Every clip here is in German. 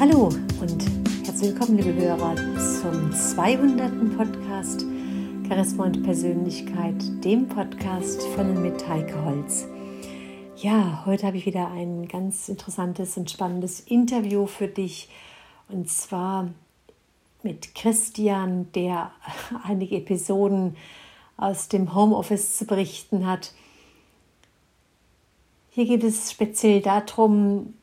Hallo und herzlich willkommen, liebe Hörer, zum 200. Podcast Charisma und Persönlichkeit, dem Podcast von Heike Holz. Ja, heute habe ich wieder ein ganz interessantes und spannendes Interview für dich und zwar mit Christian, der einige Episoden aus dem Homeoffice zu berichten hat. Hier geht es speziell darum,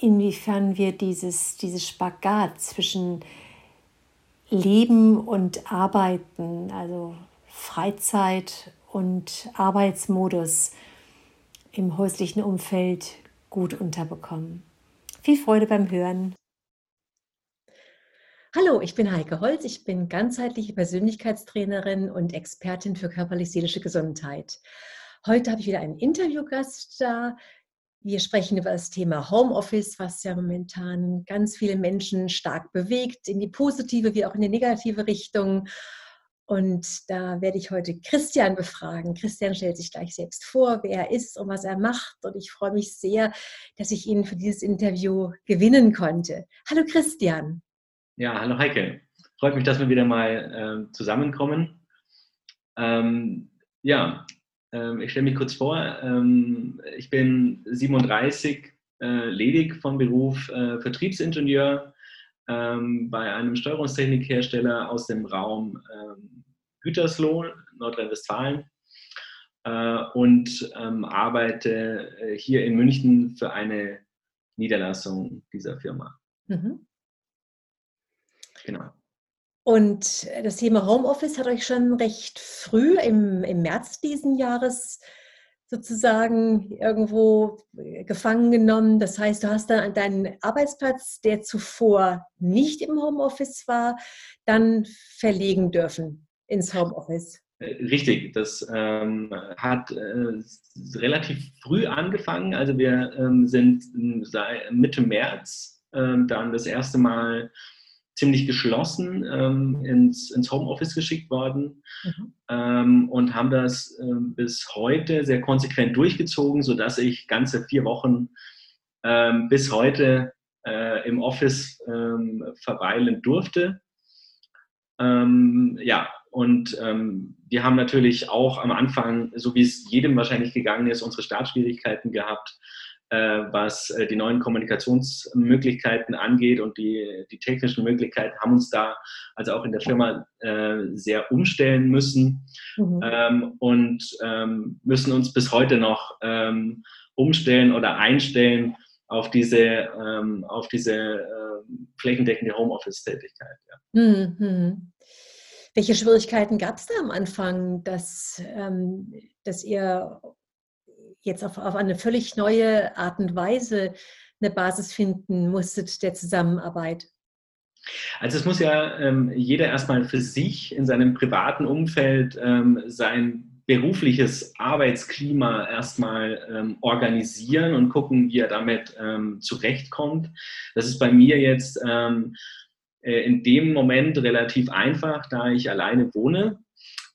inwiefern wir dieses, dieses Spagat zwischen Leben und Arbeiten, also Freizeit und Arbeitsmodus im häuslichen Umfeld gut unterbekommen. Viel Freude beim Hören. Hallo, ich bin Heike Holz. Ich bin ganzheitliche Persönlichkeitstrainerin und Expertin für körperlich-seelische Gesundheit. Heute habe ich wieder einen Interviewgast da, wir sprechen über das Thema Homeoffice, was ja momentan ganz viele Menschen stark bewegt, in die positive wie auch in die negative Richtung. Und da werde ich heute Christian befragen. Christian stellt sich gleich selbst vor, wer er ist und was er macht. Und ich freue mich sehr, dass ich ihn für dieses Interview gewinnen konnte. Hallo Christian. Ja, hallo Heike. Freut mich, dass wir wieder mal äh, zusammenkommen. Ähm, ja, ich stelle mich kurz vor. Ähm, ich bin 37, äh, ledig von Beruf, äh, Vertriebsingenieur ähm, bei einem Steuerungstechnikhersteller aus dem Raum Gütersloh, Nordrhein-Westfalen. Äh, und arbeite hier in München für eine Niederlassung dieser Firma. Mhm. Genau. Und das Thema Homeoffice hat euch schon recht früh im, im März diesen Jahres sozusagen irgendwo gefangen genommen. Das heißt, du hast dann deinen Arbeitsplatz, der zuvor nicht im Homeoffice war, dann verlegen dürfen ins Homeoffice. Äh, richtig, das ähm, hat äh, relativ früh angefangen. Also wir ähm, sind Mitte März ähm, dann das erste Mal ziemlich geschlossen ähm, ins, ins Homeoffice geschickt worden mhm. ähm, und haben das ähm, bis heute sehr konsequent durchgezogen, sodass ich ganze vier Wochen ähm, bis heute äh, im Office ähm, verweilen durfte. Ähm, ja, und wir haben natürlich auch am Anfang, so wie es jedem wahrscheinlich gegangen ist, unsere Startschwierigkeiten gehabt was äh, die neuen Kommunikationsmöglichkeiten angeht und die, die technischen Möglichkeiten haben uns da also auch in der Firma äh, sehr umstellen müssen mhm. ähm, und ähm, müssen uns bis heute noch ähm, umstellen oder einstellen auf diese, ähm, auf diese äh, flächendeckende Homeoffice-Tätigkeit. Ja. Mhm. Welche Schwierigkeiten gab es da am Anfang, dass, ähm, dass ihr jetzt auf, auf eine völlig neue Art und Weise eine Basis finden musstet der Zusammenarbeit? Also es muss ja ähm, jeder erstmal für sich in seinem privaten Umfeld ähm, sein berufliches Arbeitsklima erstmal ähm, organisieren und gucken, wie er damit ähm, zurechtkommt. Das ist bei mir jetzt ähm, äh, in dem Moment relativ einfach, da ich alleine wohne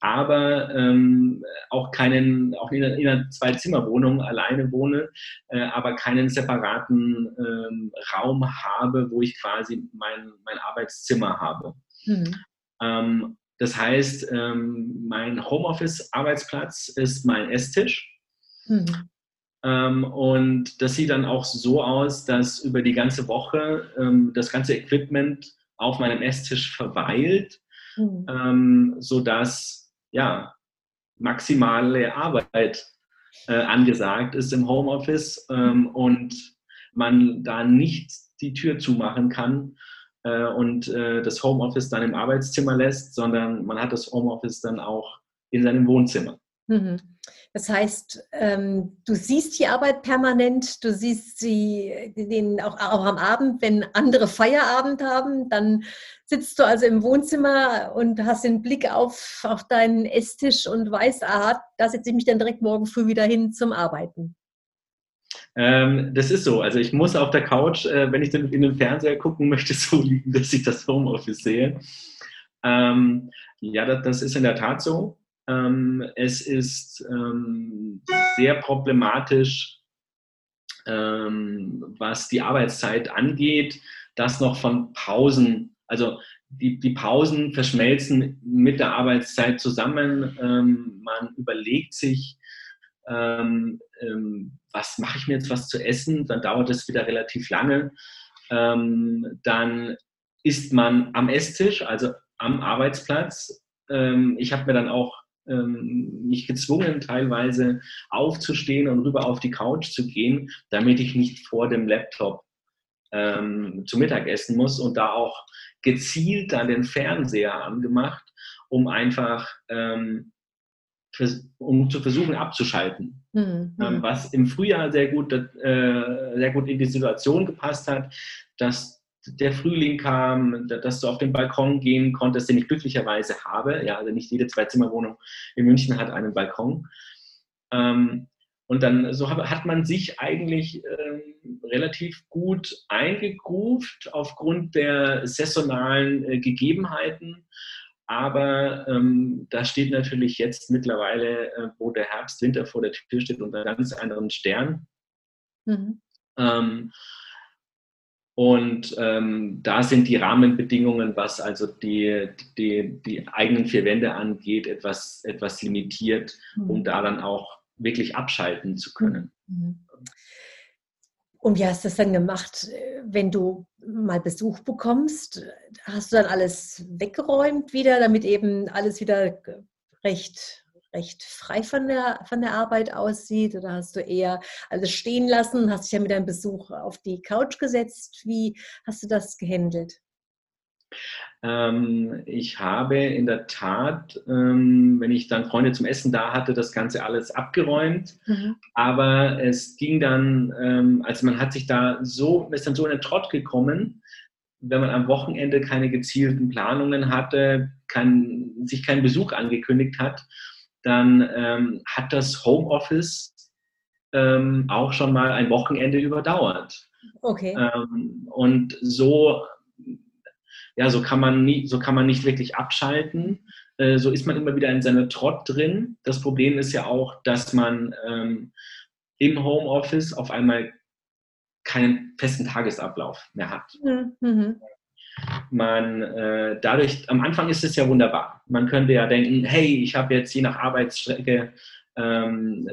aber ähm, auch keinen, auch in einer, in einer Zwei-Zimmer-Wohnung alleine wohne, äh, aber keinen separaten ähm, Raum habe, wo ich quasi mein, mein Arbeitszimmer habe. Mhm. Ähm, das heißt, ähm, mein Homeoffice-Arbeitsplatz ist mein Esstisch. Mhm. Ähm, und das sieht dann auch so aus, dass über die ganze Woche ähm, das ganze Equipment auf meinem Esstisch verweilt, mhm. ähm, sodass ja, maximale Arbeit äh, angesagt ist im Homeoffice ähm, und man da nicht die Tür zumachen kann äh, und äh, das Homeoffice dann im Arbeitszimmer lässt, sondern man hat das Homeoffice dann auch in seinem Wohnzimmer. Mhm. Das heißt, ähm, du siehst die Arbeit permanent, du siehst sie den auch, auch am Abend, wenn andere Feierabend haben, dann sitzt du also im Wohnzimmer und hast den Blick auf, auf deinen Esstisch und weißt, aha, da setze ich mich dann direkt morgen früh wieder hin zum Arbeiten. Ähm, das ist so. Also ich muss auf der Couch, äh, wenn ich dann in den Fernseher gucken möchte, so liegen, dass ich das Homeoffice sehe. Ähm, ja, das, das, ist in der Tat so. Ähm, es ist ähm, sehr problematisch, ähm, was die Arbeitszeit angeht, das noch von Pausen, also die, die Pausen verschmelzen mit der Arbeitszeit zusammen. Ähm, man überlegt sich, ähm, ähm, was mache ich mir jetzt was zu essen, dann dauert es wieder relativ lange. Ähm, dann ist man am Esstisch, also am Arbeitsplatz. Ähm, ich habe mir dann auch ähm, mich gezwungen, teilweise aufzustehen und rüber auf die Couch zu gehen, damit ich nicht vor dem Laptop ähm, zu Mittag essen muss und da auch gezielt dann den Fernseher angemacht, um einfach ähm, um zu versuchen abzuschalten. Mhm. Ähm, was im Frühjahr sehr gut, äh, sehr gut in die Situation gepasst hat, dass der Frühling kam, dass du auf den Balkon gehen konntest, den ich glücklicherweise habe. Ja, also nicht jede Zwei-Zimmer-Wohnung in München hat einen Balkon. Ähm, und dann so hat man sich eigentlich ähm, relativ gut eingegruft aufgrund der saisonalen äh, Gegebenheiten. Aber ähm, da steht natürlich jetzt mittlerweile, äh, wo der Herbst, Winter vor der Tür steht, unter ganz anderen Stern. Mhm. Ähm, und ähm, da sind die Rahmenbedingungen, was also die, die, die eigenen vier Wände angeht, etwas, etwas limitiert, um mhm. da dann auch wirklich abschalten zu können. Mhm. Und wie hast du das dann gemacht, wenn du mal Besuch bekommst? Hast du dann alles weggeräumt wieder, damit eben alles wieder recht recht frei von der, von der Arbeit aussieht? Oder hast du eher alles stehen lassen, hast dich ja mit deinem Besuch auf die Couch gesetzt? Wie hast du das gehandelt? Ähm, ich habe in der Tat, ähm, wenn ich dann Freunde zum Essen da hatte, das Ganze alles abgeräumt. Mhm. Aber es ging dann, ähm, also man hat sich da so, ist dann so in den Trott gekommen, wenn man am Wochenende keine gezielten Planungen hatte, kein, sich keinen Besuch angekündigt hat dann ähm, hat das Homeoffice ähm, auch schon mal ein Wochenende überdauert. Okay. Ähm, und so, ja, so kann man nie, so kann man nicht wirklich abschalten. Äh, so ist man immer wieder in seiner Trott drin. Das Problem ist ja auch, dass man ähm, im Homeoffice auf einmal keinen festen Tagesablauf mehr hat. Mhm. mhm man äh, dadurch, am Anfang ist es ja wunderbar. Man könnte ja denken, hey, ich habe jetzt je nach Arbeitsstrecke ähm,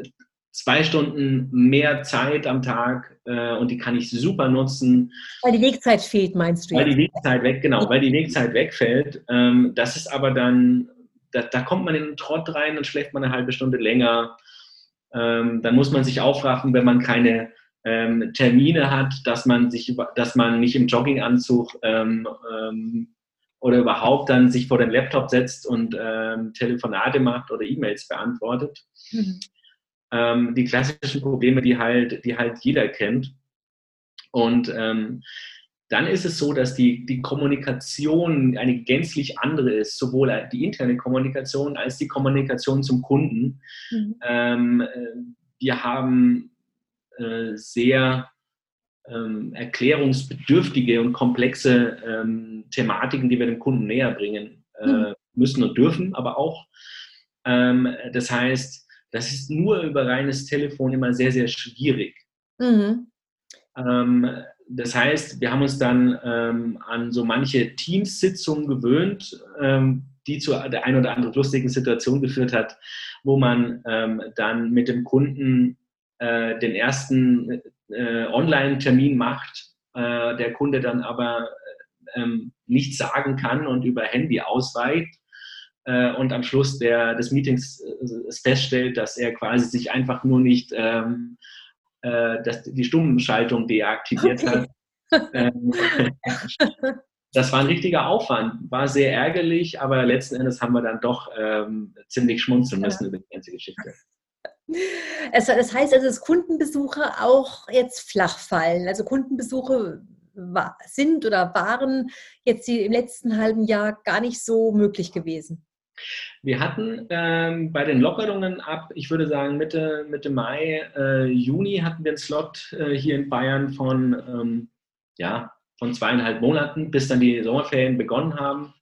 zwei Stunden mehr Zeit am Tag äh, und die kann ich super nutzen. Weil die Wegzeit fehlt, meinst du? Weil jetzt? die Wegzeit weg, genau, weil die Wegzeit wegfällt. Ähm, das ist aber dann, da, da, kommt man in den Trott rein und schläft man eine halbe Stunde länger. Ähm, dann muss man sich aufraffen, wenn man keine ähm, Termine hat, dass man sich, dass man nicht im Jogginganzug ähm, ähm, oder überhaupt dann sich vor den Laptop setzt und ähm, Telefonate macht oder E-Mails beantwortet. Mhm. Ähm, die klassischen Probleme, die halt, die halt jeder kennt. Und ähm, dann ist es so, dass die, die Kommunikation eine gänzlich andere ist, sowohl die interne Kommunikation als die Kommunikation zum Kunden. Mhm. Ähm, äh, wir haben äh, sehr ähm, erklärungsbedürftige und komplexe ähm, Thematiken, die wir dem Kunden näher bringen äh, mhm. müssen und dürfen, aber auch. Ähm, das heißt, das ist nur über reines Telefon immer sehr, sehr schwierig. Mhm. Ähm, das heißt, wir haben uns dann ähm, an so manche Teamsitzungen gewöhnt, ähm, die zu der ein oder anderen lustigen Situation geführt hat, wo man dann mit dem Kunden äh, den ersten äh, Online-Termin macht, äh, der Kunde dann aber ähm, nichts sagen kann und über Handy ausweicht äh, und am Schluss der, des Meetings äh, feststellt, dass er quasi sich einfach nur nicht ähm, äh, dass die Stummschaltung deaktiviert okay. hat. Ähm, das war ein richtiger Aufwand, war sehr ärgerlich, aber letzten Endes haben wir dann doch ähm, ziemlich schmunzeln müssen ja. über die ganze Geschichte. Es, das heißt also, dass Kundenbesuche auch jetzt flach fallen. Also Kundenbesuche sind oder waren jetzt im letzten halben Jahr gar nicht so möglich gewesen. Wir hatten ähm, bei den Lockerungen ab, ich würde sagen Mitte, Mitte Mai, äh, Juni hatten wir einen Slot äh, hier in Bayern von, ähm, ja, von zweieinhalb Monaten, bis dann die Sommerferien begonnen haben.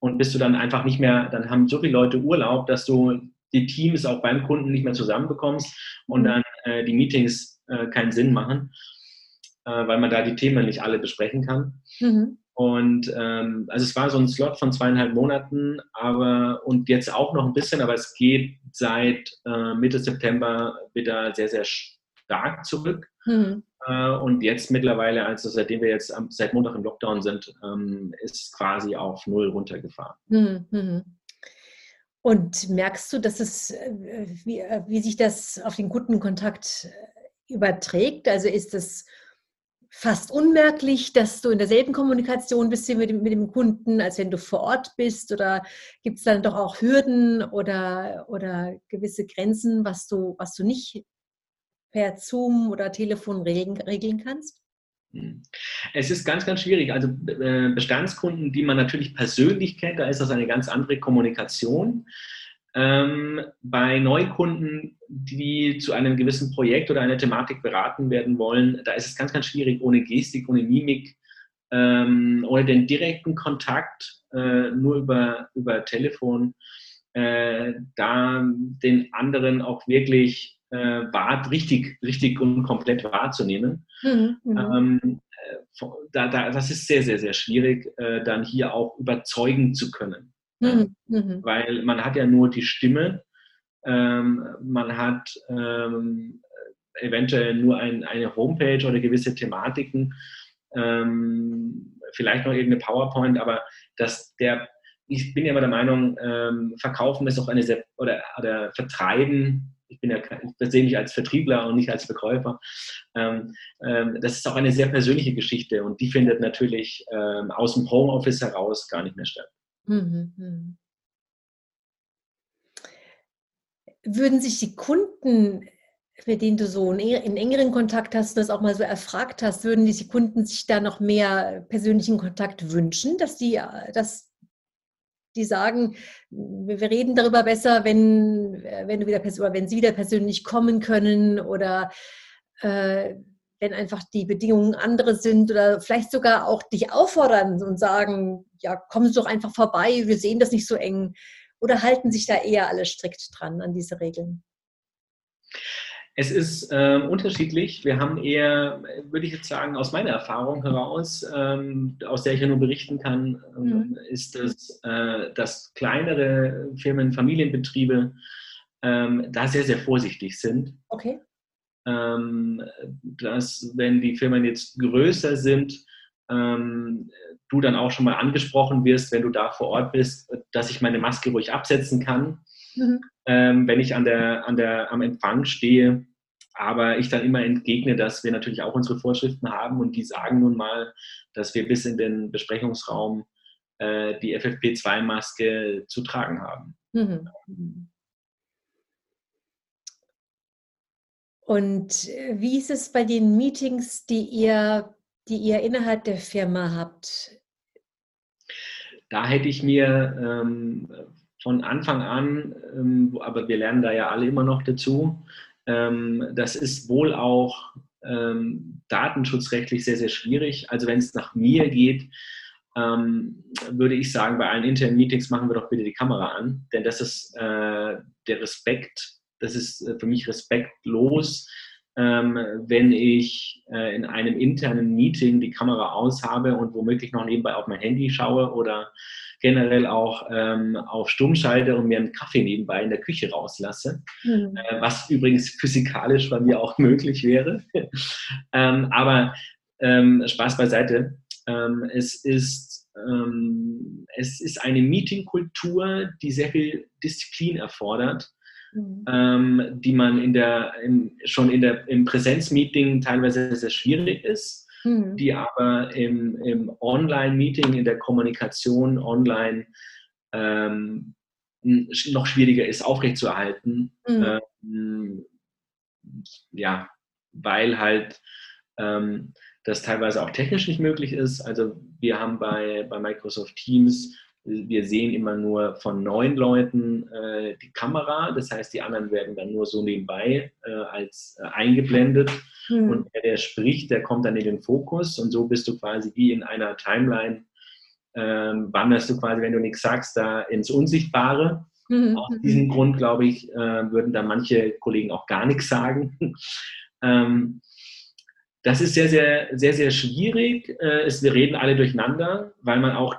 Und bis du dann einfach nicht mehr, dann haben so viele Leute Urlaub, dass du die Teams auch beim Kunden nicht mehr zusammenbekommst und dann äh, die Meetings äh, keinen Sinn machen, äh, weil man da die Themen nicht alle besprechen kann. Mhm. Und ähm, also es war so ein Slot von zweieinhalb Monaten, aber und jetzt auch noch ein bisschen, aber es geht seit äh, Mitte September wieder sehr, sehr stark zurück. Mhm. Äh, und jetzt mittlerweile, also seitdem wir jetzt am, seit Montag im Lockdown sind, ähm, ist quasi auf null runtergefahren. Mhm. Und merkst du, dass es, äh, wie, äh, wie sich das auf den Kundenkontakt überträgt? Also ist es fast unmerklich, dass du in derselben Kommunikation bist mit dem, mit dem Kunden, als wenn du vor Ort bist? Oder gibt es dann doch auch Hürden oder, oder gewisse Grenzen, was du, was du nicht per Zoom oder Telefon regeln, regeln kannst? Hm. Es ist ganz, ganz schwierig. Also äh, Bestandskunden, die man natürlich persönlich kennt, da ist das eine ganz andere Kommunikation. Ähm, bei Neukunden, die zu einem gewissen Projekt oder einer Thematik beraten werden wollen, da ist es ganz, ganz schwierig, ohne Gestik, ohne Mimik, ähm, ohne den direkten Kontakt, äh, nur über, über Telefon, äh, da den anderen auch wirklich äh, wahr, richtig, richtig und komplett wahrzunehmen. Mhm, mhm. ähm, äh, da, da, das ist sehr, sehr, sehr schwierig, äh, dann hier auch überzeugen zu können. Mhm, mhm. Weil man hat ja nur die Stimme, ähm, man hat ähm, eventuell nur ein, eine Homepage oder gewisse Thematiken, ähm, vielleicht noch irgendeine PowerPoint, aber dass der, ich bin ja immer der Meinung, ähm, Verkaufen ist auch eine sehr, oder, oder Vertreiben ich bin ja, sehe mich als Vertriebler und nicht als Verkäufer. Ähm, ähm, das ist auch eine sehr persönliche Geschichte und die findet natürlich ähm, aus dem Homeoffice heraus gar nicht mehr statt. Mhm, mhm. Würden sich die Kunden, mit denen du so in engeren Kontakt hast und das auch mal so erfragt hast, würden diese Kunden sich da noch mehr persönlichen Kontakt wünschen, dass die, dass die sagen, wir reden darüber besser, wenn, wenn, du wieder, wenn sie wieder persönlich kommen können oder äh, wenn einfach die Bedingungen andere sind oder vielleicht sogar auch dich auffordern und sagen, ja, kommen Sie doch einfach vorbei, wir sehen das nicht so eng. Oder halten sich da eher alle strikt dran an diese Regeln? Es ist äh, unterschiedlich. Wir haben eher, würde ich jetzt sagen, aus meiner Erfahrung heraus, ähm, aus der ich ja nur berichten kann, ähm, mhm. ist es, äh, dass kleinere Firmen, Familienbetriebe ähm, da sehr, sehr vorsichtig sind. Okay ähm, dass wenn die Firmen jetzt größer sind, ähm, du dann auch schon mal angesprochen wirst, wenn du da vor Ort bist, dass ich meine Maske ruhig absetzen kann, mhm. ähm, wenn ich an der, an der, am Empfang stehe. Aber ich dann immer entgegne, dass wir natürlich auch unsere Vorschriften haben und die sagen nun mal, dass wir bis in den Besprechungsraum äh, die FFP2-Maske zu tragen haben. Mhm. Und äh, wie ist es bei den Meetings, die ihr, die ihr innerhalb der Firma habt? Da hätte ich mir ähm, von Anfang an, ähm, aber wir lernen da ja alle immer noch dazu, ähm, das ist wohl auch ähm, datenschutzrechtlich sehr, sehr schwierig. Also wenn es nach mir geht, ähm, würde ich sagen, bei allen internen Meetings machen wir doch bitte die Kamera an, denn das ist äh, der Respekt das ist äh, für mich respektlos, wenn ich äh, in einem internen Meeting die Kamera aus habe und womöglich noch nebenbei auf mein Handy schaue oder generell auch ähm, auf Stumm schalte und mir einen Kaffee nebenbei in der Küche rauslasse, mhm. äh, was übrigens physikalisch bei mir auch möglich wäre. ähm, aber ähm, Spaß beiseite. Ähm, es ist ähm, es ist eine Meetingkultur, die sehr viel Disziplin erfordert mhm. ähm, die man in der, in, schon in der, im Präsenzmeeting teilweise sehr schwierig ist, mhm. die aber im, im Online-Meeting, in der Kommunikation online ähm, noch schwieriger ist, aufrechtzuerhalten. Mhm. Ähm, ja, weil halt ähm, das teilweise auch technisch nicht möglich ist. Also wir haben bei, bei Microsoft Teams wir sehen immer nur von neun Leuten äh, die Kamera, das heißt, die anderen werden dann nur so nebenbei äh, als äh, eingeblendet. Mhm. Und der, der spricht, der kommt dann in den Fokus und so bist du quasi wie in einer Timeline, ähm, wanderst du quasi, wenn du nichts sagst, da ins Unsichtbare. Mhm. Aus diesem Grund, glaube ich, äh, würden da manche Kollegen auch gar nichts sagen. Ähm, das ist sehr, sehr, sehr, sehr schwierig. Äh, es, wir reden alle durcheinander, weil man auch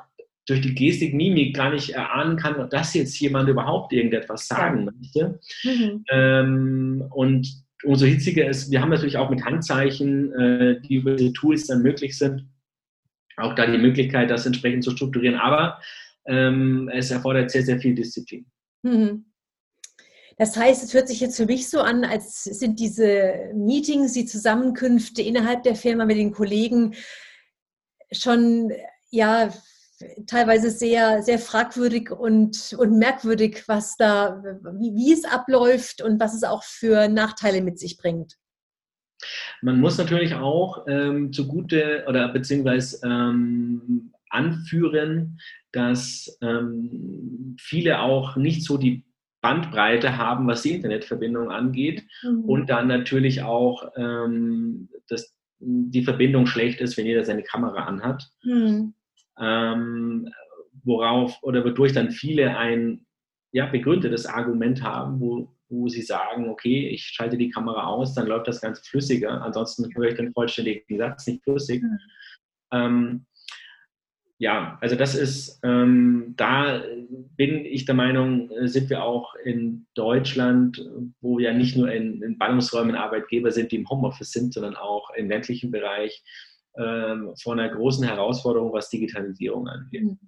durch die Gestik, Mimik gar nicht erahnen kann, dass jetzt jemand überhaupt irgendetwas sagen ja. möchte. Mhm. Ähm, und umso hitziger ist, wir haben natürlich auch mit Handzeichen, äh, die über diese Tools dann möglich sind, auch da die Möglichkeit, das entsprechend zu strukturieren. Aber ähm, es erfordert sehr, sehr viel Disziplin. Mhm. Das heißt, es hört sich jetzt für mich so an, als sind diese Meetings, die Zusammenkünfte innerhalb der Firma mit den Kollegen schon ja teilweise sehr, sehr fragwürdig und, und merkwürdig, was da, wie, wie es abläuft und was es auch für Nachteile mit sich bringt. Man muss natürlich auch ähm, zugute oder beziehungsweise ähm, anführen, dass ähm, viele auch nicht so die Bandbreite haben, was die Internetverbindung angeht mhm. und dann natürlich auch, ähm, dass die Verbindung schlecht ist, wenn jeder seine Kamera anhat. Mhm. Ähm, worauf oder wodurch dann viele ein ja, begründetes Argument haben, wo, wo sie sagen, okay, ich schalte die Kamera aus, dann läuft das Ganze flüssiger. Ansonsten höre ich den vollständigen Satz nicht flüssig. Mhm. Ähm, ja, also das ist, ähm, da bin ich der Meinung, sind wir auch in Deutschland, wo wir ja nicht nur in, in Ballungsräumen Arbeitgeber sind, die im Homeoffice sind, sondern auch im ländlichen Bereich ähm, vor einer großen Herausforderung, was Digitalisierung angeht. Mhm.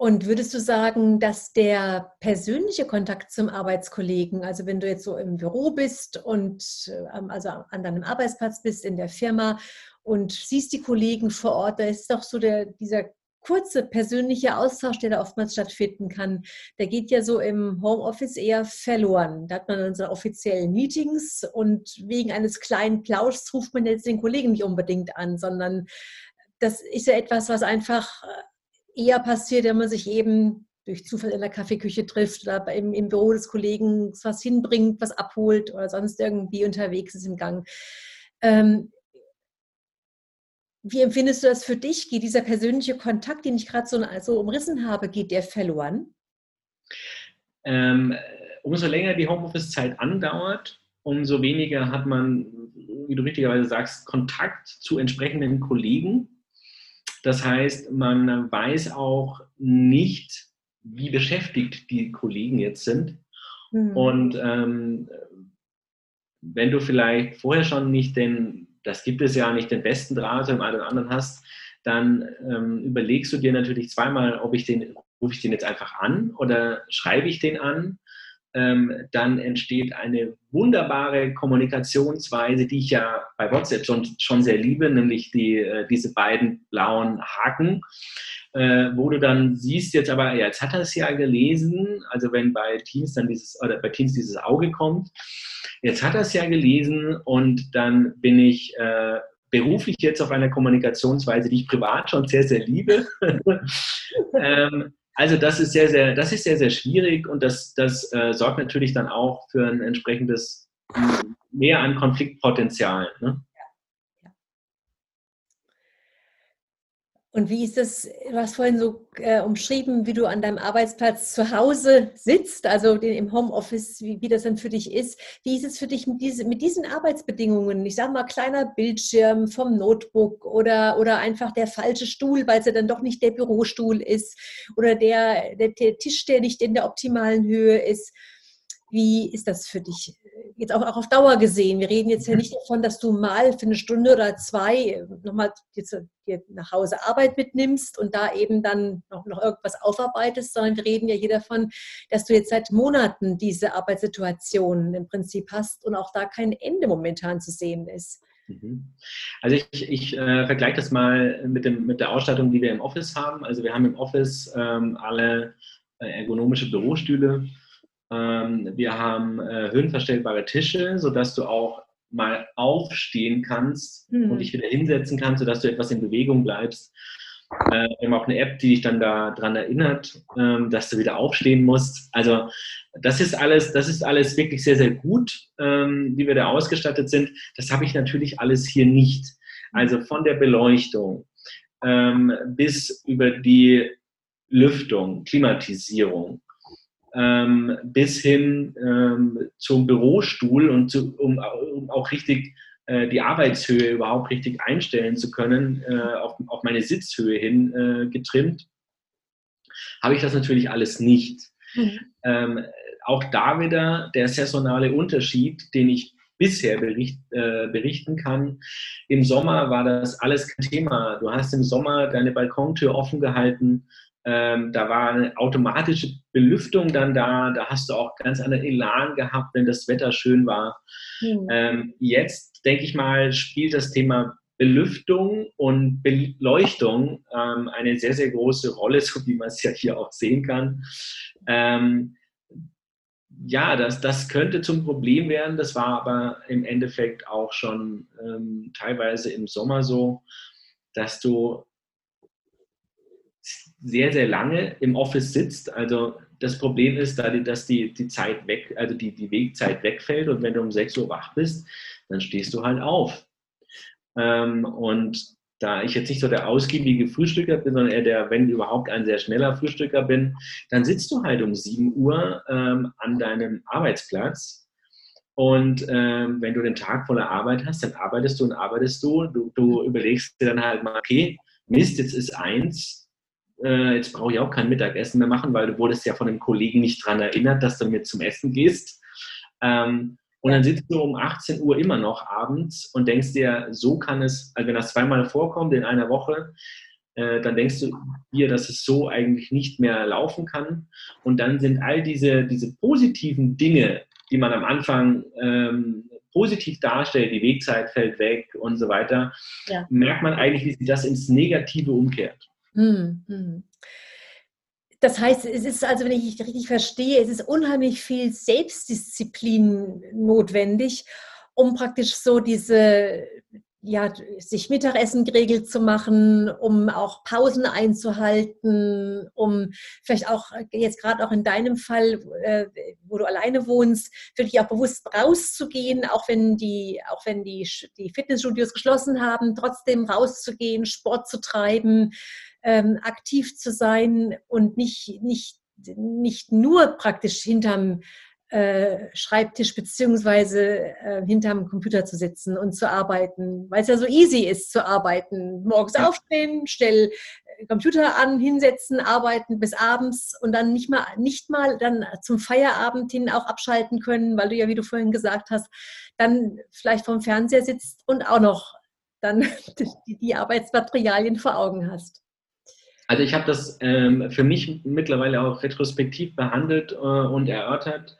Und würdest du sagen, dass der persönliche Kontakt zum Arbeitskollegen, also wenn du jetzt so im Büro bist und ähm, also an deinem Arbeitsplatz bist in der Firma und siehst die Kollegen vor Ort, da ist doch so der, dieser kurze persönliche Austausch, der da oftmals stattfinden kann, der geht ja so im Homeoffice eher verloren. Da hat man dann so offiziellen Meetings und wegen eines kleinen Plauschs ruft man jetzt den Kollegen nicht unbedingt an, sondern das ist ja etwas, was einfach äh, eher passiert, wenn man sich eben durch Zufall in der Kaffeeküche trifft oder im, im Büro des Kollegen was hinbringt, was abholt oder sonst irgendwie unterwegs ist im Gang. Ähm, wie empfindest du das für dich? Geht dieser persönliche Kontakt, den ich gerade so, so umrissen habe, geht der verloren? Ähm, umso länger die Homeoffice-Zeit andauert, umso weniger hat man, wie du richtigerweise sagst, Kontakt zu entsprechenden Kollegen. Das heißt, man weiß auch nicht, wie beschäftigt die Kollegen jetzt sind. Mhm. Und ähm, wenn du vielleicht vorher schon nicht den das gibt es ja nicht den besten Draht im einen oder anderen hast, dann ähm, überlegst du dir natürlich zweimal, ob ich den, rufe ich den jetzt einfach an oder schreibe ich den an. Ähm, dann entsteht eine wunderbare Kommunikationsweise, die ich ja bei WhatsApp schon, schon sehr liebe, nämlich die, äh, diese beiden blauen Haken, äh, wo du dann siehst jetzt aber, ja, jetzt hat er es ja gelesen, also wenn bei Teams dann dieses, oder bei Teams dieses Auge kommt, Jetzt hat er es ja gelesen und dann bin ich äh, beruflich jetzt auf einer Kommunikationsweise, die ich privat schon sehr, sehr liebe. ähm, also das ist sehr, sehr, das ist sehr, sehr schwierig und das, das äh, sorgt natürlich dann auch für ein entsprechendes mehr an Konfliktpotenzial. Ne? Und wie ist das, du hast vorhin so äh, umschrieben, wie du an deinem Arbeitsplatz zu Hause sitzt, also im Homeoffice, wie, wie das dann für dich ist. Wie ist es für dich mit, diese, mit diesen Arbeitsbedingungen? Ich sage mal, kleiner Bildschirm vom Notebook oder, oder einfach der falsche Stuhl, weil es ja dann doch nicht der Bürostuhl ist oder der, der, der Tisch, der nicht in der optimalen Höhe ist. Wie ist das für dich? Jetzt auch, auch auf Dauer gesehen. Wir reden jetzt ja nicht davon, dass du mal für eine Stunde oder zwei nochmal dir nach Hause Arbeit mitnimmst und da eben dann noch, noch irgendwas aufarbeitest, sondern wir reden ja hier davon, dass du jetzt seit Monaten diese Arbeitssituation im Prinzip hast und auch da kein Ende momentan zu sehen ist. Mhm. Also ich, ich äh, vergleiche das mal mit, dem, mit der Ausstattung, die wir im Office haben. Also wir haben im Office ähm, alle äh, ergonomische Bürostühle wir haben äh, höhenverstellbare Tische, sodass du auch mal aufstehen kannst mhm. und dich wieder hinsetzen kannst, sodass du etwas in Bewegung bleibst. Äh, wir haben auch eine App, die dich dann daran erinnert, ähm, dass du wieder aufstehen musst. Also das ist alles, das ist alles wirklich sehr, sehr gut, ähm, wie wir da ausgestattet sind. Das habe ich natürlich alles hier nicht. Also von der Beleuchtung ähm, bis über die Lüftung, Klimatisierung, ähm, bis hin ähm, zum Bürostuhl und zu, um, um, auch richtig äh, die Arbeitshöhe überhaupt richtig einstellen zu können, äh, auf, auf, meine Sitzhöhe hin äh, getrimmt, habe ich das natürlich alles nicht. Mhm. Ähm, auch da wieder der saisonale Unterschied, den ich bisher bericht, äh, berichten kann. Im Sommer war das alles kein Thema. Du hast im Sommer deine Balkontür offen gehalten. Ähm, da war eine automatische Belüftung dann da. Da hast du auch ganz anderen Elan gehabt, wenn das Wetter schön war. Mhm. Ähm, jetzt, denke ich mal, spielt das Thema Belüftung und Beleuchtung ähm, eine sehr, sehr große Rolle, so wie man es ja hier auch sehen kann. Ähm, ja, das, das könnte zum Problem werden. Das war aber im Endeffekt auch schon ähm, teilweise im Sommer so, dass du sehr, sehr lange im Office sitzt. Also das Problem ist, dass die, die Zeit weg, also die, die Wegzeit wegfällt und wenn du um 6 Uhr wach bist, dann stehst du halt auf. Ähm, und da ich jetzt nicht so der ausgiebige Frühstücker bin, sondern eher der, wenn überhaupt, ein sehr schneller Frühstücker bin, dann sitzt du halt um 7 Uhr ähm, an deinem Arbeitsplatz. Und ähm, wenn du den Tag voller Arbeit hast, dann arbeitest du und arbeitest du. Du, du überlegst dir dann halt mal, okay, Mist, jetzt ist eins, äh, jetzt brauche ich auch kein Mittagessen mehr machen, weil du wurdest ja von dem Kollegen nicht daran erinnert, dass du mit zum Essen gehst. Ähm, und dann sitzt du um 18 Uhr immer noch abends und denkst dir, so kann es, also wenn das zweimal vorkommt in einer Woche, äh, dann denkst du dir, dass es so eigentlich nicht mehr laufen kann. Und dann sind all diese, diese positiven Dinge, die man am Anfang ähm, positiv darstellt, die Wegzeit fällt weg und so weiter, ja. merkt man eigentlich, wie sich das ins Negative umkehrt. Hm, hm. Das heißt, es ist also, wenn ich richtig verstehe, es ist unheimlich viel Selbstdisziplin notwendig, um praktisch so diese, ja, sich Mittagessen geregelt zu machen, um auch Pausen einzuhalten, um vielleicht auch jetzt gerade auch in deinem Fall, äh, wo du alleine wohnst, wirklich auch bewusst rauszugehen, auch wenn die, auch wenn die, die Fitnessstudios geschlossen haben, trotzdem rauszugehen, Sport zu treiben, ähm, aktiv zu sein und nicht, nicht, nicht nur praktisch hinterm äh, Schreibtisch beziehungsweise äh, hinterm Computer zu sitzen und zu arbeiten, weil es ja so easy ist zu arbeiten. Morgens ja. aufstehen, schnell äh, Computer an, hinsetzen, arbeiten bis abends und dann nicht mal, nicht mal dann zum Feierabend hin auch abschalten können, weil du ja, wie du vorhin gesagt hast, dann vielleicht vorm Fernseher sitzt und auch noch dann die, die Arbeitsmaterialien vor Augen hast. Also ich habe das ähm, für mich mittlerweile auch retrospektiv behandelt äh, und erörtert,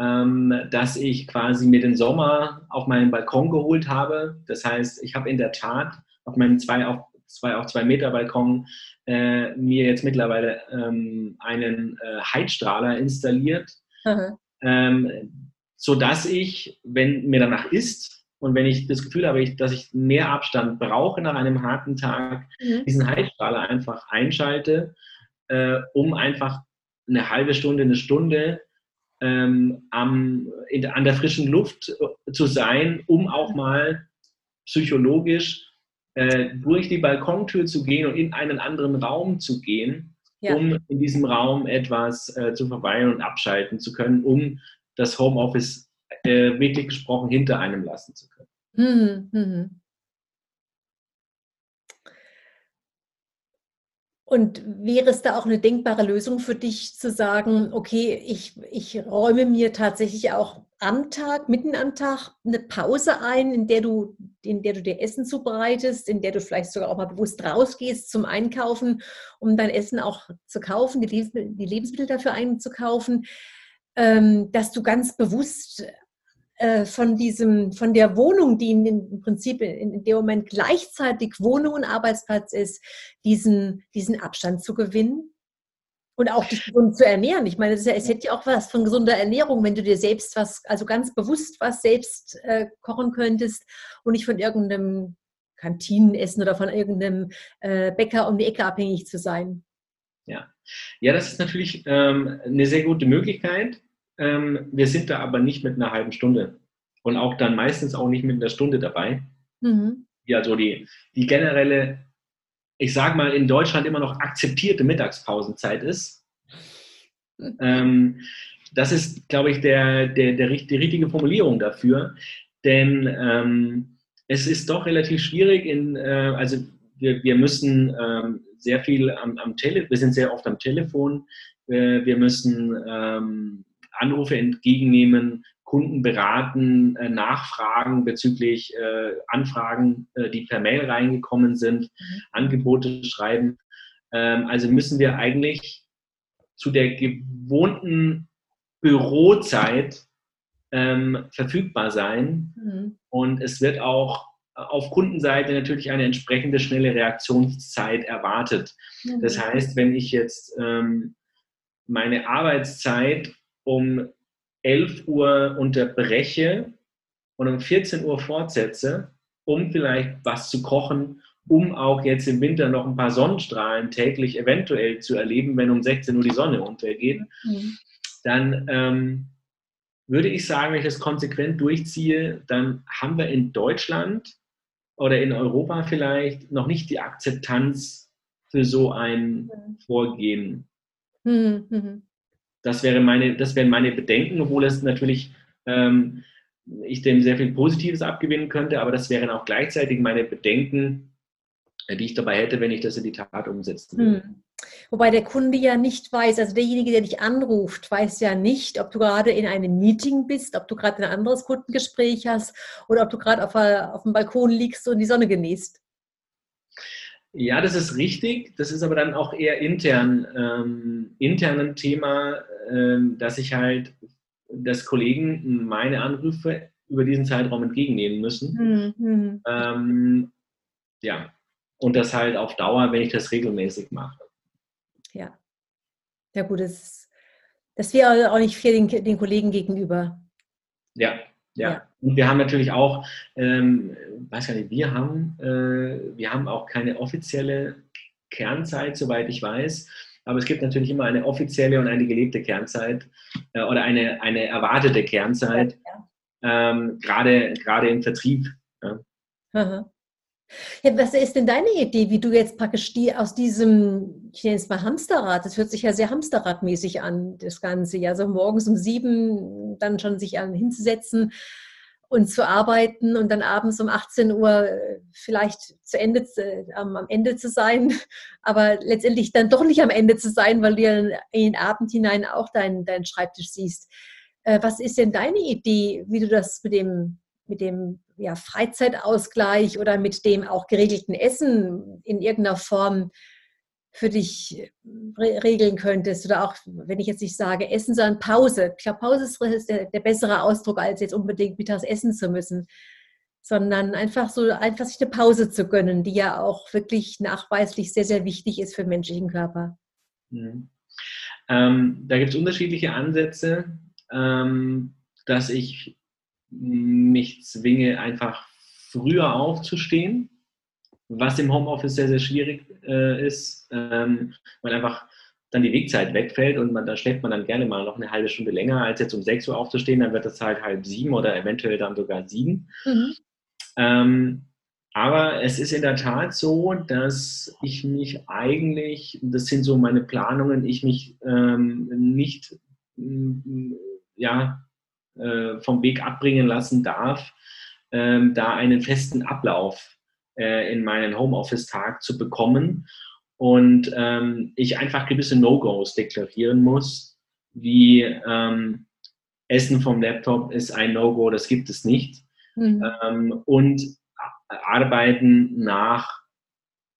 ähm, dass ich quasi mir den Sommer auf meinen Balkon geholt habe. Das heißt, ich habe in der Tat auf meinem zwei auf zwei auf zwei Meter Balkon äh, mir jetzt mittlerweile ähm, einen äh, Heizstrahler installiert, mhm. ähm, so dass ich, wenn mir danach ist, und wenn ich das Gefühl habe, dass ich mehr Abstand brauche nach einem harten Tag, mhm. diesen Heizstrahler einfach einschalte, äh, um einfach eine halbe Stunde, eine Stunde ähm, am, in, an der frischen Luft äh, zu sein, um auch mal psychologisch äh, durch die Balkontür zu gehen und in einen anderen Raum zu gehen, ja. um in diesem Raum etwas äh, zu verweilen und abschalten zu können, um das Homeoffice äh, wirklich gesprochen hinter einem lassen zu können. Mhm, mhm. Und wäre es da auch eine denkbare Lösung für dich zu sagen, okay, ich, ich räume mir tatsächlich auch am Tag, mitten am Tag eine Pause ein, in der du, in der du dir Essen zubereitest, in der du vielleicht sogar auch mal bewusst rausgehst zum Einkaufen, um dein Essen auch zu kaufen, die Lebensmittel, die Lebensmittel dafür einzukaufen, ähm, dass du ganz bewusst äh, von diesem, von der Wohnung, die in, im Prinzip in, in dem Moment gleichzeitig Wohnung und Arbeitsplatz ist, diesen, diesen Abstand zu gewinnen und auch dich gesund zu ernähren. Ich meine, ja, es hätte ja auch was von gesunder Ernährung, wenn du dir selbst was, also ganz bewusst was selbst äh, kochen könntest und nicht von irgendeinem Kantinenessen oder von irgendeinem äh, Bäcker um die Ecke abhängig zu sein. Ja, ja das ist natürlich ähm, eine sehr gute Möglichkeit. Ähm, wir sind da aber nicht mit einer halben Stunde und auch dann meistens auch nicht mit einer Stunde dabei. Mhm. Ja, so die, die generelle, ich sage mal, in Deutschland immer noch akzeptierte Mittagspausenzeit ist. ähm, das ist, glaube ich, der, der, der, die richtige Formulierung dafür. Denn ähm, es ist doch relativ schwierig, in, äh, also wir, wir müssen ähm, sehr viel am, am Telefon, wir sind sehr oft am Telefon, äh, wir müssen ähm, Anrufe entgegennehmen, Kunden beraten, äh, nachfragen bezüglich äh, Anfragen, äh, die per Mail reingekommen sind, mhm. Angebote schreiben. Ähm, also müssen wir eigentlich zu der gewohnten Bürozeit ähm, verfügbar sein. Mhm. Und es wird auch auf Kundenseite natürlich eine entsprechende schnelle Reaktionszeit erwartet. Mhm. Das heißt, wenn ich jetzt ähm, meine Arbeitszeit um 11 Uhr unterbreche und um 14 Uhr fortsetze, um vielleicht was zu kochen, um auch jetzt im Winter noch ein paar Sonnenstrahlen täglich eventuell zu erleben, wenn um 16 Uhr die Sonne untergeht, mhm. dann ähm, würde ich sagen, wenn ich das konsequent durchziehe, dann haben wir in Deutschland oder in Europa vielleicht noch nicht die Akzeptanz für so ein mhm. Vorgehen. Mhm. Das, wäre meine, das wären meine Bedenken, obwohl es natürlich ähm, ich dem sehr viel Positives abgewinnen könnte, aber das wären auch gleichzeitig meine Bedenken, äh, die ich dabei hätte, wenn ich das in die Tat umsetzen würde. Hm. Wobei der Kunde ja nicht weiß, also derjenige, der dich anruft, weiß ja nicht, ob du gerade in einem Meeting bist, ob du gerade ein anderes Kundengespräch hast oder ob du gerade auf, auf dem Balkon liegst und die Sonne genießt. Ja, das ist richtig. Das ist aber dann auch eher intern, ähm, intern ein Thema, ähm, dass ich halt, dass Kollegen meine Anrufe über diesen Zeitraum entgegennehmen müssen. Mhm. Ähm, ja, und das halt auf Dauer, wenn ich das regelmäßig mache. Ja. Ja, gut, das, das wäre auch nicht fair den, den Kollegen gegenüber. Ja, ja. ja. Und wir haben natürlich auch, ähm, weiß gar nicht, wir haben, äh, wir haben auch keine offizielle Kernzeit, soweit ich weiß. Aber es gibt natürlich immer eine offizielle und eine gelebte Kernzeit äh, oder eine, eine erwartete Kernzeit, ja. ähm, gerade, gerade im Vertrieb. Ja. Ja, was ist denn deine Idee, wie du jetzt praktisch die aus diesem, ich nenne es mal Hamsterrad, das hört sich ja sehr Hamsterradmäßig an, das Ganze, ja, so morgens um sieben dann schon sich hinzusetzen und zu arbeiten und dann abends um 18 Uhr vielleicht zu Ende, ähm, am Ende zu sein, aber letztendlich dann doch nicht am Ende zu sein, weil du ja in den Abend hinein auch deinen, deinen Schreibtisch siehst. Äh, was ist denn deine Idee, wie du das mit dem mit dem ja, Freizeitausgleich oder mit dem auch geregelten Essen in irgendeiner Form für dich re regeln könntest oder auch, wenn ich jetzt nicht sage Essen, sondern Pause. Ich glaube, Pause ist der, der, bessere Ausdruck, als jetzt unbedingt mittags essen zu müssen, sondern einfach so, einfach sich eine Pause zu gönnen, die ja auch wirklich nachweislich sehr, sehr wichtig ist für den menschlichen Körper. Mhm. Ähm, da gibt es unterschiedliche Ansätze, ähm, dass ich mich zwinge, einfach früher aufzustehen, was im Homeoffice sehr, sehr schwierig äh, ist, ähm, weil einfach dann die Wegzeit wegfällt und man, da schläft man dann gerne mal noch eine halbe Stunde länger, als jetzt um 6 Uhr aufzustehen, dann wird das halt halb sieben oder eventuell dann sogar sieben. Mhm. Ähm, aber es ist in der Tat so, dass ich mich eigentlich, das sind so meine Planungen, ich mich ähm, nicht ja, äh, vom Weg abbringen lassen darf, ähm, da einen festen Ablauf äh, in meinen Homeoffice-Tag zu bekommen und ähm, ich einfach gewisse No-Gos deklarieren muss, wie ähm, Essen vom Laptop ist ein No-Go, das gibt es nicht. Mhm. Ähm, und arbeiten nach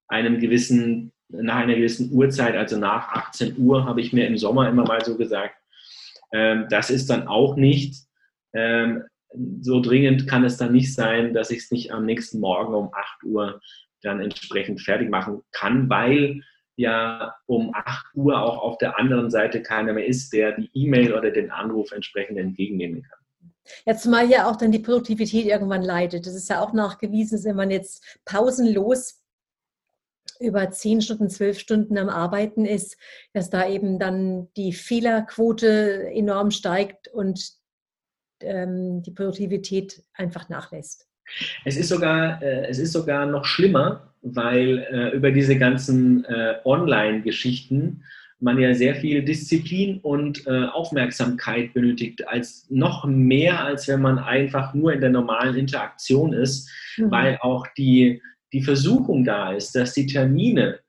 einem gewissen, nach einer gewissen Uhrzeit, also nach 18 Uhr, habe ich mir im Sommer immer mal so gesagt, ähm, das ist dann auch nicht. Ähm, so dringend kann es dann nicht sein, dass ich es nicht am nächsten Morgen um 8 Uhr dann entsprechend fertig machen kann, weil ja um 8 Uhr auch auf der anderen Seite keiner mehr ist, der die E-Mail oder den Anruf entsprechend entgegennehmen kann. Ja, zumal ja auch dann die Produktivität irgendwann leidet. Das ist ja auch nachgewiesen, wenn man jetzt pausenlos über zehn Stunden, zwölf Stunden am Arbeiten ist, dass da eben dann die Fehlerquote enorm steigt und ähm, die Produktivität einfach nachlässt. Es ist sogar, äh, es ist sogar noch schlimmer, weil äh, über diese ganzen äh, Online-Geschichten man ja sehr viel Disziplin und äh, Aufmerksamkeit benötigt, als noch mehr, als wenn man einfach nur in der normalen Interaktion ist, mhm. weil auch die, die Versuchung da ist, dass die Termine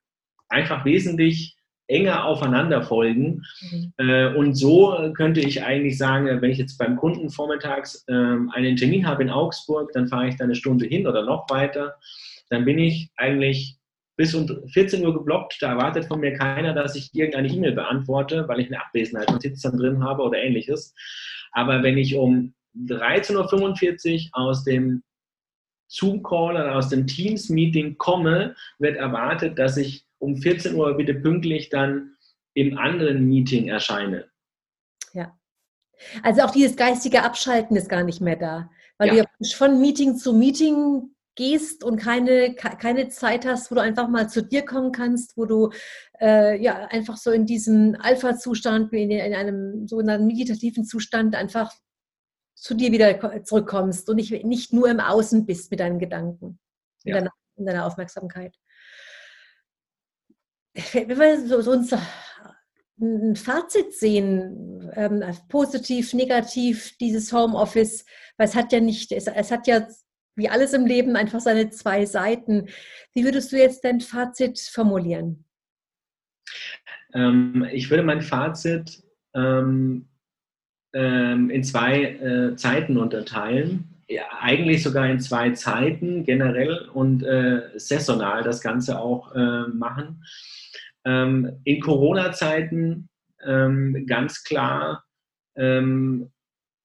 einfach wesentlich enger aufeinander folgen. Mhm. Äh, und so könnte ich eigentlich sagen, wenn ich jetzt beim Kunden vormittags äh, einen Termin habe in Augsburg, dann fahre ich da eine Stunde hin oder noch weiter, dann bin ich eigentlich bis um 14 Uhr geblockt. Da erwartet von mir keiner, dass ich irgendeine E-Mail beantworte, weil ich eine Abwesenheitsnotiz dann drin habe oder ähnliches. Aber wenn ich um 13.45 Uhr aus dem Zoom-Call oder aus dem Teams-Meeting komme, wird erwartet, dass ich um 14 Uhr bitte pünktlich dann im anderen Meeting erscheine. Ja. Also auch dieses geistige Abschalten ist gar nicht mehr da, weil ja. du von Meeting zu Meeting gehst und keine, keine Zeit hast, wo du einfach mal zu dir kommen kannst, wo du äh, ja einfach so in diesem Alpha-Zustand, in, in einem sogenannten meditativen Zustand einfach zu dir wieder zurückkommst und nicht, nicht nur im Außen bist mit deinen Gedanken, in, ja. deiner, in deiner Aufmerksamkeit. Wenn wir so, so uns ein Fazit sehen, ähm, positiv, negativ, dieses Homeoffice, weil es hat ja nicht, es, es hat ja wie alles im Leben einfach seine zwei Seiten. Wie würdest du jetzt dein Fazit formulieren? Ähm, ich würde mein Fazit ähm, ähm, in zwei äh, Zeiten unterteilen. Ja, eigentlich sogar in zwei Zeiten generell und äh, saisonal das Ganze auch äh, machen. Ähm, in Corona-Zeiten ähm, ganz klar ähm,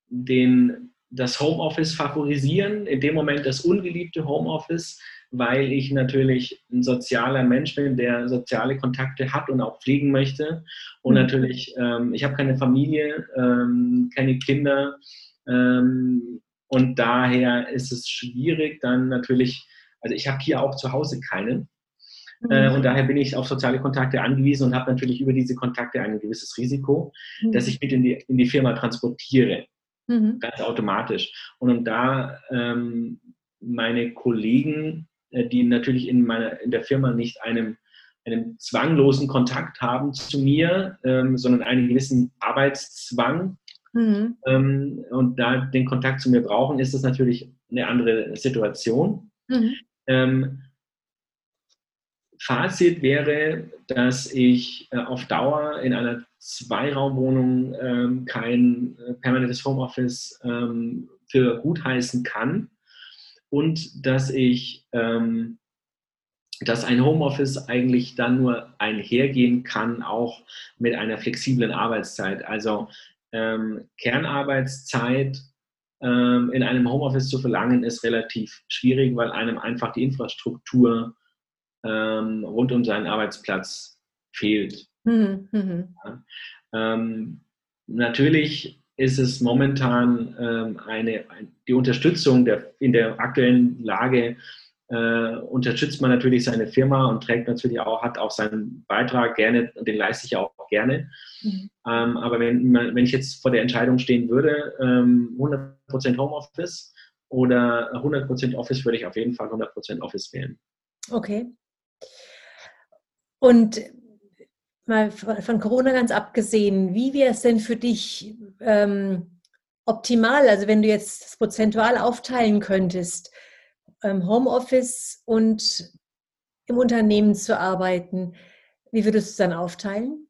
den das Homeoffice favorisieren, in dem Moment das ungeliebte Homeoffice, weil ich natürlich ein sozialer Mensch bin, der soziale Kontakte hat und auch pflegen möchte. Und mhm. natürlich, ähm, ich habe keine Familie, ähm, keine Kinder. Ähm, und daher ist es schwierig, dann natürlich, also ich habe hier auch zu Hause keinen. Äh, mhm. und daher bin ich auf soziale Kontakte angewiesen und habe natürlich über diese Kontakte ein gewisses Risiko, mhm. dass ich mit in die, in die Firma transportiere mhm. ganz automatisch. Und um da ähm, meine Kollegen, äh, die natürlich in, meiner, in der Firma nicht einem, einen zwanglosen Kontakt haben zu mir, ähm, sondern einen gewissen Arbeitszwang mhm. ähm, und da den Kontakt zu mir brauchen, ist das natürlich eine andere Situation. Mhm. Ähm, Fazit wäre, dass ich äh, auf Dauer in einer Zweiraumwohnung ähm, kein äh, permanentes Homeoffice ähm, für gut heißen kann und dass ich, ähm, dass ein Homeoffice eigentlich dann nur einhergehen kann, auch mit einer flexiblen Arbeitszeit. Also ähm, Kernarbeitszeit ähm, in einem Homeoffice zu verlangen, ist relativ schwierig, weil einem einfach die Infrastruktur ähm, rund um seinen Arbeitsplatz fehlt. Mhm. mhm. Ja. Ähm, natürlich ist es momentan ähm, eine, die Unterstützung der, in der aktuellen Lage äh, unterstützt man natürlich seine Firma und trägt natürlich auch, hat auch seinen Beitrag gerne, den leiste ich auch gerne. Mhm. Ähm, aber wenn, wenn ich jetzt vor der Entscheidung stehen würde, ähm, 100% Homeoffice oder 100% Office, würde ich auf jeden Fall 100% Office wählen. Okay. Und mal von Corona ganz abgesehen, wie wäre es denn für dich ähm, optimal, also wenn du jetzt das prozentual aufteilen könntest, ähm, Homeoffice und im Unternehmen zu arbeiten, wie würdest du es dann aufteilen?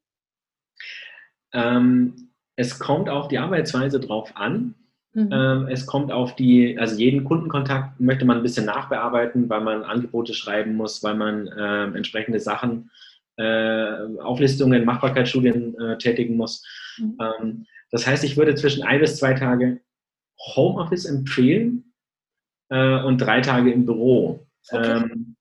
Ähm, es kommt auf die Arbeitsweise drauf an. Mhm. Ähm, es kommt auf die, also jeden Kundenkontakt möchte man ein bisschen nachbearbeiten, weil man Angebote schreiben muss, weil man äh, entsprechende Sachen, äh, Auflistungen, Machbarkeitsstudien äh, tätigen muss. Mhm. Ähm, das heißt, ich würde zwischen ein bis zwei Tage Homeoffice empfehlen äh, und drei Tage im Büro. Okay. Ähm,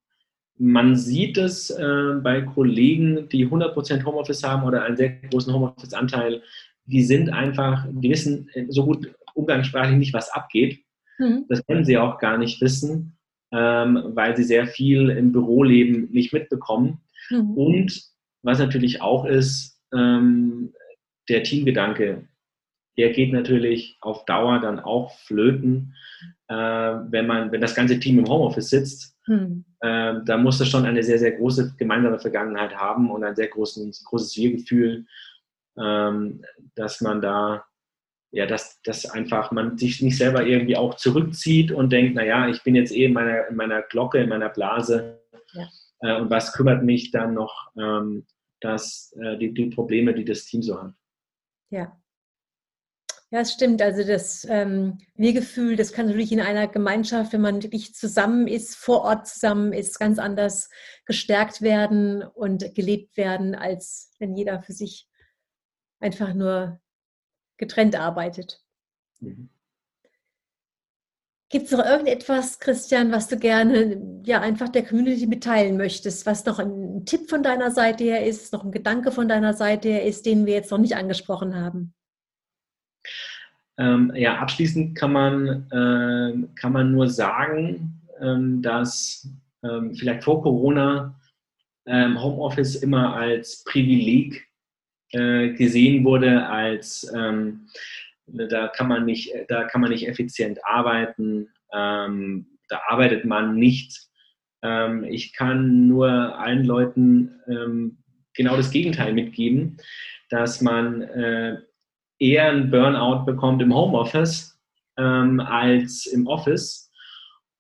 man sieht es äh, bei Kollegen, die 100% Homeoffice haben oder einen sehr großen Homeoffice-Anteil, die sind einfach, die wissen so gut umgangssprachlich nicht, was abgeht. Mhm. Das können sie auch gar nicht wissen, ähm, weil sie sehr viel im Büroleben nicht mitbekommen. Mhm. Und was natürlich auch ist, ähm, der Teamgedanke, der geht natürlich auf Dauer dann auch flöten, äh, wenn man, wenn das ganze Team im Homeoffice sitzt. Mhm. äh, da muss es schon eine sehr, sehr große gemeinsame Vergangenheit haben und ein sehr großes, großes Wir-Gefühl, ähm, dass man da, ja, dass, dass einfach man sich nicht selber irgendwie auch zurückzieht und denkt, naja, ich bin jetzt eh in meiner, in meiner Glocke, in meiner Blase ja. Äh, und was kümmert mich dann noch, ähm, dass äh, die, die Probleme, die das Team so hat. Ja, ja, es stimmt. Also das ähm, Wir-Gefühl, das kann natürlich in einer Gemeinschaft, wenn man wirklich zusammen ist, vor Ort zusammen ist, ganz anders gestärkt werden und gelebt werden, als wenn jeder für sich einfach nur getrennt arbeitet. Mhm. Gibt es noch irgendetwas, Christian, was du gerne ja einfach der Community mitteilen möchtest, was noch ein Tipp von deiner Seite her ist, noch ein Gedanke von deiner Seite her ist, den wir jetzt noch nicht angesprochen haben? Ähm, ja, abschließend kann man, äh, kann man nur sagen, ähm, dass ähm, vielleicht vor Corona ähm, Homeoffice immer als Privileg äh, gesehen wurde, als ähm, da kann man nicht, da kann man nicht effizient arbeiten, ähm, da arbeitet man nicht. ich kann nur allen Leuten genau das Gegenteil mitgeben, dass man äh, eher einen Burnout bekommt im Homeoffice ähm, als im Office.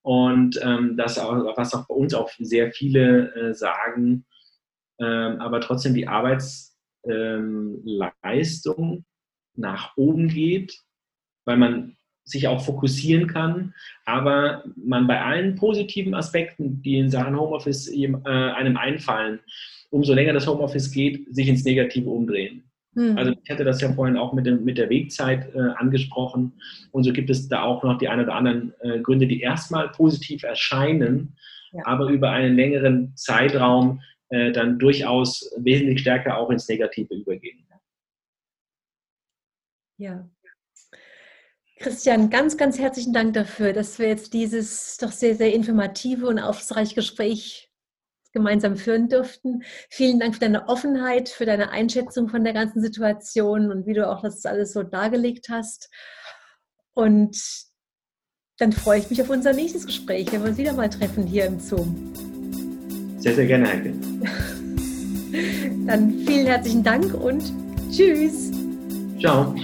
Und ähm, das, was auch bei uns auch sehr viele äh, sagen, ähm, aber trotzdem die Arbeitsleistung ähm, nach oben geht, weil man sich auch fokussieren kann, aber man bei allen positiven Aspekten, die in Sachen Homeoffice äh, einem einfallen, umso länger das Homeoffice geht, sich ins Negative umdrehen. Mhm. Also ich hatte das ja vorhin auch mit, dem, mit der Wegzeit äh, angesprochen. Und so gibt es da auch noch die ein oder anderen äh, Gründe, die erstmal positiv erscheinen, ja. aber über einen längeren Zeitraum äh, dann durchaus wesentlich stärker auch ins Negative übergehen. Ja. Christian, ganz, ganz herzlichen Dank dafür, dass wir jetzt dieses doch sehr, sehr informative und aufschlussreiche Gespräch gemeinsam führen durften. Vielen Dank für deine Offenheit, für deine Einschätzung von der ganzen Situation und wie du auch das alles so dargelegt hast. Und dann freue ich mich auf unser nächstes Gespräch, wenn wir uns wieder mal treffen hier im Zoom. Sehr, sehr gerne, Heike. Dann vielen herzlichen Dank und tschüss. Ciao.